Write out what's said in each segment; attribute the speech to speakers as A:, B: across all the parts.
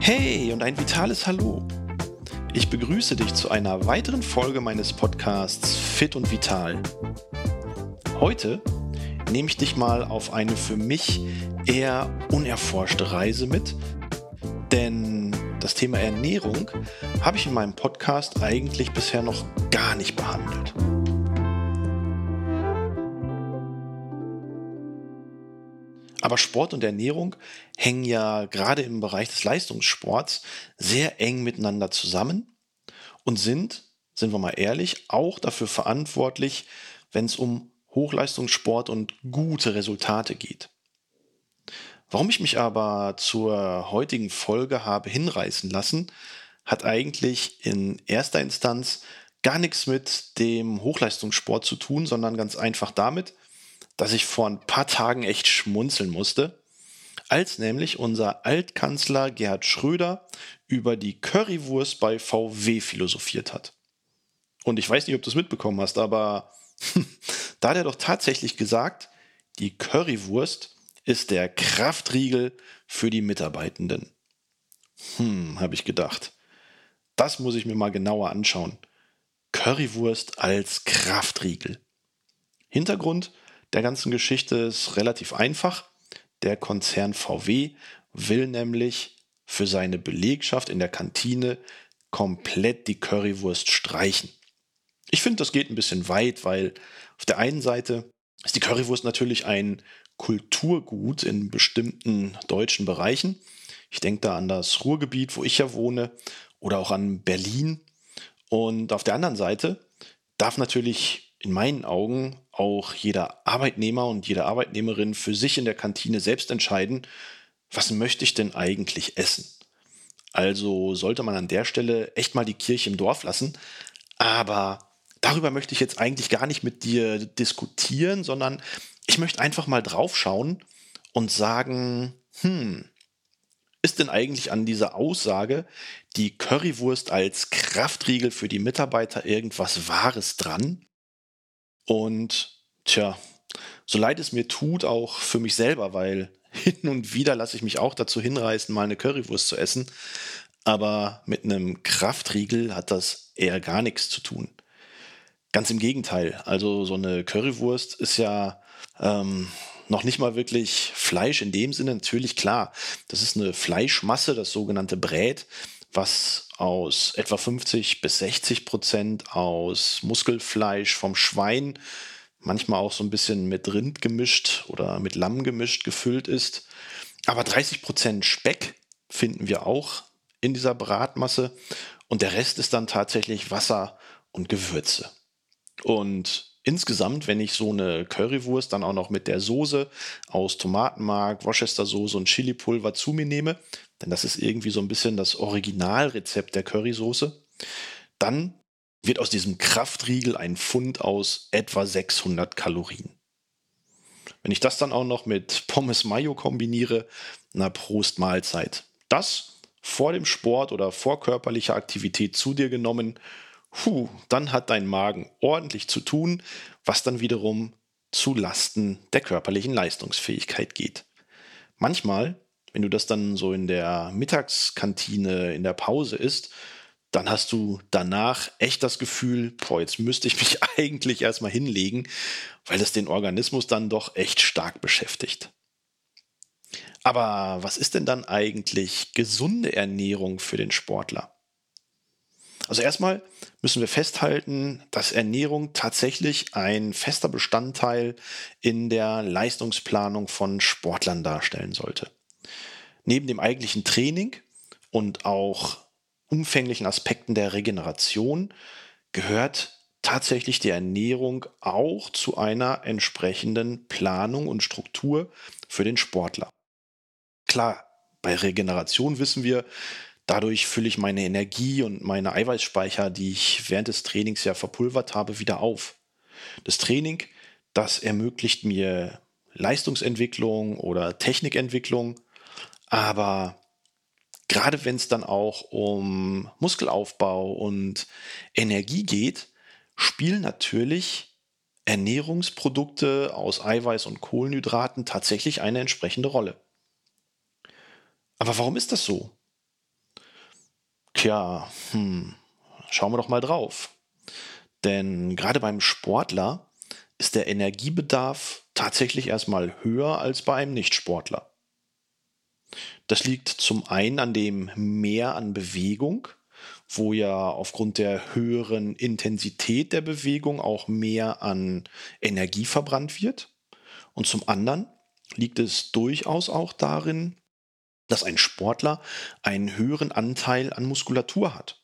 A: Hey und ein vitales Hallo. Ich begrüße dich zu einer weiteren Folge meines Podcasts Fit und Vital. Heute nehme ich dich mal auf eine für mich eher unerforschte Reise mit, denn das Thema Ernährung habe ich in meinem Podcast eigentlich bisher noch gar nicht behandelt. Aber Sport und Ernährung hängen ja gerade im Bereich des Leistungssports sehr eng miteinander zusammen und sind, sind wir mal ehrlich, auch dafür verantwortlich, wenn es um Hochleistungssport und gute Resultate geht. Warum ich mich aber zur heutigen Folge habe hinreißen lassen, hat eigentlich in erster Instanz gar nichts mit dem Hochleistungssport zu tun, sondern ganz einfach damit, dass ich vor ein paar Tagen echt schmunzeln musste, als nämlich unser Altkanzler Gerhard Schröder über die Currywurst bei VW philosophiert hat. Und ich weiß nicht, ob du es mitbekommen hast, aber da hat er doch tatsächlich gesagt, die Currywurst ist der Kraftriegel für die Mitarbeitenden. Hm, habe ich gedacht. Das muss ich mir mal genauer anschauen. Currywurst als Kraftriegel. Hintergrund, der ganzen Geschichte ist relativ einfach. Der Konzern VW will nämlich für seine Belegschaft in der Kantine komplett die Currywurst streichen. Ich finde, das geht ein bisschen weit, weil auf der einen Seite ist die Currywurst natürlich ein Kulturgut in bestimmten deutschen Bereichen. Ich denke da an das Ruhrgebiet, wo ich ja wohne, oder auch an Berlin. Und auf der anderen Seite darf natürlich in meinen Augen auch jeder Arbeitnehmer und jede Arbeitnehmerin für sich in der Kantine selbst entscheiden, was möchte ich denn eigentlich essen. Also sollte man an der Stelle echt mal die Kirche im Dorf lassen. Aber darüber möchte ich jetzt eigentlich gar nicht mit dir diskutieren, sondern ich möchte einfach mal draufschauen und sagen, hm, ist denn eigentlich an dieser Aussage, die Currywurst als Kraftriegel für die Mitarbeiter irgendwas Wahres dran? Und tja, so leid es mir tut, auch für mich selber, weil hin und wieder lasse ich mich auch dazu hinreißen, mal eine Currywurst zu essen. Aber mit einem Kraftriegel hat das eher gar nichts zu tun. Ganz im Gegenteil. Also so eine Currywurst ist ja ähm, noch nicht mal wirklich Fleisch in dem Sinne. Natürlich klar, das ist eine Fleischmasse, das sogenannte Brät was aus etwa 50 bis 60 Prozent aus Muskelfleisch vom Schwein, manchmal auch so ein bisschen mit Rind gemischt oder mit Lamm gemischt gefüllt ist. Aber 30 Prozent Speck finden wir auch in dieser Bratmasse und der Rest ist dann tatsächlich Wasser und Gewürze. Und insgesamt, wenn ich so eine Currywurst dann auch noch mit der Soße aus Tomatenmark, Worcestersoße und Chilipulver zu mir nehme, denn das ist irgendwie so ein bisschen das Originalrezept der Currysoße, dann wird aus diesem Kraftriegel ein Pfund aus etwa 600 Kalorien. Wenn ich das dann auch noch mit Pommes Mayo kombiniere, na Prost Mahlzeit. Das vor dem Sport oder vor körperlicher Aktivität zu dir genommen, puh, dann hat dein Magen ordentlich zu tun, was dann wiederum zu Lasten der körperlichen Leistungsfähigkeit geht. Manchmal wenn du das dann so in der Mittagskantine, in der Pause isst, dann hast du danach echt das Gefühl, boah, jetzt müsste ich mich eigentlich erstmal hinlegen, weil es den Organismus dann doch echt stark beschäftigt. Aber was ist denn dann eigentlich gesunde Ernährung für den Sportler? Also erstmal müssen wir festhalten, dass Ernährung tatsächlich ein fester Bestandteil in der Leistungsplanung von Sportlern darstellen sollte neben dem eigentlichen Training und auch umfänglichen Aspekten der Regeneration gehört tatsächlich die Ernährung auch zu einer entsprechenden Planung und Struktur für den Sportler. Klar, bei Regeneration wissen wir, dadurch fülle ich meine Energie und meine Eiweißspeicher, die ich während des Trainings ja verpulvert habe, wieder auf. Das Training, das ermöglicht mir Leistungsentwicklung oder Technikentwicklung, aber gerade wenn es dann auch um Muskelaufbau und Energie geht, spielen natürlich Ernährungsprodukte aus Eiweiß und Kohlenhydraten tatsächlich eine entsprechende Rolle. Aber warum ist das so? Tja, hm, schauen wir doch mal drauf. Denn gerade beim Sportler ist der Energiebedarf tatsächlich erstmal höher als bei einem Nichtsportler. Das liegt zum einen an dem Mehr an Bewegung, wo ja aufgrund der höheren Intensität der Bewegung auch mehr an Energie verbrannt wird. Und zum anderen liegt es durchaus auch darin, dass ein Sportler einen höheren Anteil an Muskulatur hat.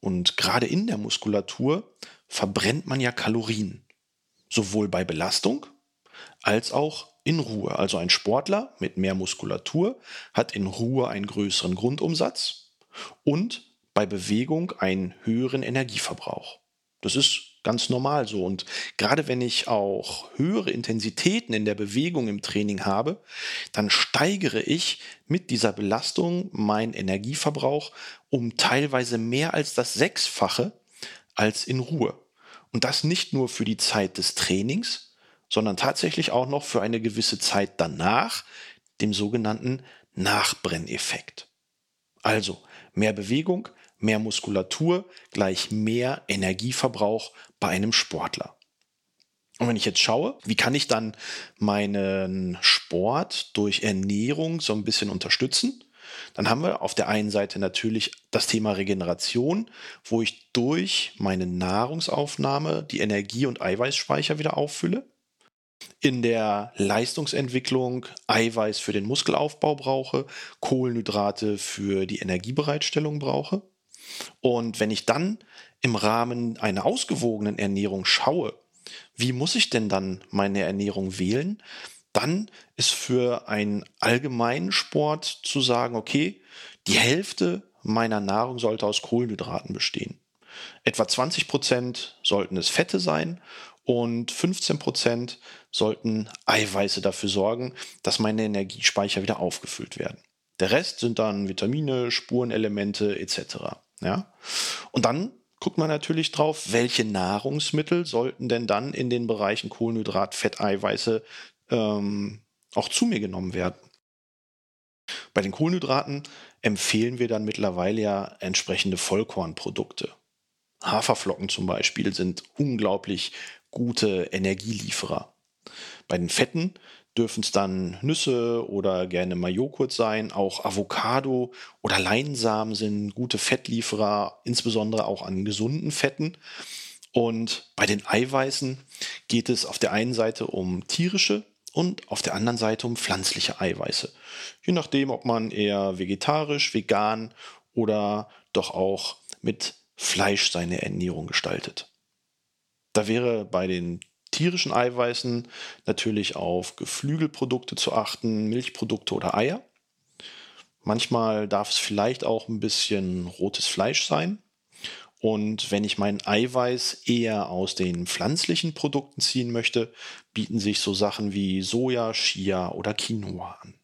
A: Und gerade in der Muskulatur verbrennt man ja Kalorien, sowohl bei Belastung als auch in Ruhe. Also ein Sportler mit mehr Muskulatur hat in Ruhe einen größeren Grundumsatz und bei Bewegung einen höheren Energieverbrauch. Das ist ganz normal so. Und gerade wenn ich auch höhere Intensitäten in der Bewegung im Training habe, dann steigere ich mit dieser Belastung meinen Energieverbrauch um teilweise mehr als das Sechsfache als in Ruhe. Und das nicht nur für die Zeit des Trainings, sondern tatsächlich auch noch für eine gewisse Zeit danach, dem sogenannten Nachbrenneffekt. Also mehr Bewegung, mehr Muskulatur gleich mehr Energieverbrauch bei einem Sportler. Und wenn ich jetzt schaue, wie kann ich dann meinen Sport durch Ernährung so ein bisschen unterstützen, dann haben wir auf der einen Seite natürlich das Thema Regeneration, wo ich durch meine Nahrungsaufnahme die Energie- und Eiweißspeicher wieder auffülle. In der Leistungsentwicklung Eiweiß für den Muskelaufbau brauche, Kohlenhydrate für die Energiebereitstellung brauche. Und wenn ich dann im Rahmen einer ausgewogenen Ernährung schaue, wie muss ich denn dann meine Ernährung wählen, dann ist für einen allgemeinen Sport zu sagen, okay, die Hälfte meiner Nahrung sollte aus Kohlenhydraten bestehen. Etwa 20 Prozent sollten es Fette sein und 15 Prozent sollten Eiweiße dafür sorgen, dass meine Energiespeicher wieder aufgefüllt werden. Der Rest sind dann Vitamine, Spurenelemente etc. Ja? Und dann guckt man natürlich drauf, welche Nahrungsmittel sollten denn dann in den Bereichen Kohlenhydrat, Fett, Eiweiße ähm, auch zu mir genommen werden. Bei den Kohlenhydraten empfehlen wir dann mittlerweile ja entsprechende Vollkornprodukte. Haferflocken zum Beispiel sind unglaublich gute Energielieferer. Bei den Fetten dürfen es dann Nüsse oder gerne Majoghurt sein. Auch Avocado oder Leinsamen sind gute Fettlieferer, insbesondere auch an gesunden Fetten. Und bei den Eiweißen geht es auf der einen Seite um tierische und auf der anderen Seite um pflanzliche Eiweiße. Je nachdem, ob man eher vegetarisch, vegan oder doch auch mit Fleisch seine Ernährung gestaltet. Da wäre bei den tierischen Eiweißen natürlich auf Geflügelprodukte zu achten, Milchprodukte oder Eier. Manchmal darf es vielleicht auch ein bisschen rotes Fleisch sein. Und wenn ich mein Eiweiß eher aus den pflanzlichen Produkten ziehen möchte, bieten sich so Sachen wie Soja, Chia oder Quinoa an.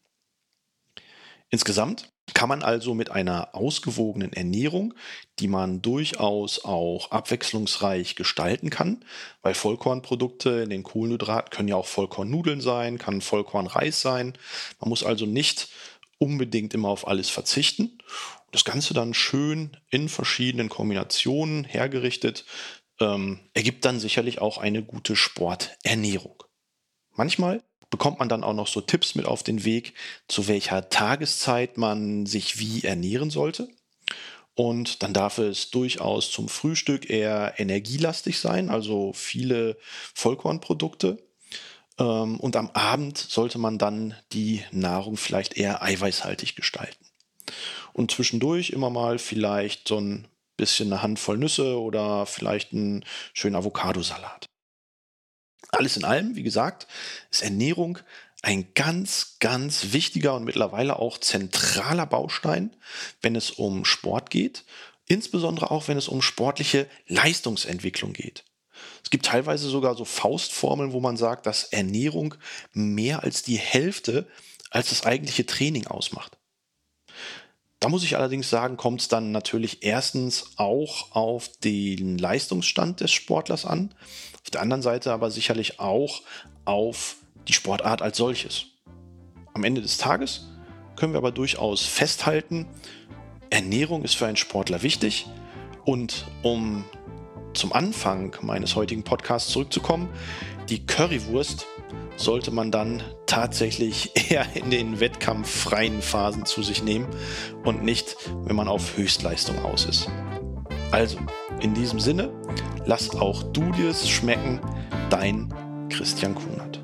A: Insgesamt kann man also mit einer ausgewogenen Ernährung, die man durchaus auch abwechslungsreich gestalten kann, weil Vollkornprodukte in den Kohlenhydraten können ja auch Vollkornnudeln sein, kann Vollkornreis sein. Man muss also nicht unbedingt immer auf alles verzichten. Das Ganze dann schön in verschiedenen Kombinationen hergerichtet, ähm, ergibt dann sicherlich auch eine gute Sporternährung. Manchmal bekommt man dann auch noch so Tipps mit auf den Weg, zu welcher Tageszeit man sich wie ernähren sollte. Und dann darf es durchaus zum Frühstück eher energielastig sein, also viele Vollkornprodukte. Ähm, und am Abend sollte man dann die Nahrung vielleicht eher eiweißhaltig gestalten. Und zwischendurch immer mal vielleicht so ein bisschen eine Handvoll Nüsse oder vielleicht einen schönen Avocadosalat. Alles in allem, wie gesagt, ist Ernährung ein ganz, ganz wichtiger und mittlerweile auch zentraler Baustein, wenn es um Sport geht, insbesondere auch wenn es um sportliche Leistungsentwicklung geht. Es gibt teilweise sogar so Faustformeln, wo man sagt, dass Ernährung mehr als die Hälfte als das eigentliche Training ausmacht. Da muss ich allerdings sagen, kommt es dann natürlich erstens auch auf den Leistungsstand des Sportlers an, auf der anderen Seite aber sicherlich auch auf die Sportart als solches. Am Ende des Tages können wir aber durchaus festhalten, Ernährung ist für einen Sportler wichtig. Und um zum Anfang meines heutigen Podcasts zurückzukommen, die Currywurst sollte man dann tatsächlich eher in den wettkampffreien Phasen zu sich nehmen und nicht, wenn man auf Höchstleistung aus ist. Also, in diesem Sinne, lass auch du dir es schmecken, dein Christian Kunert.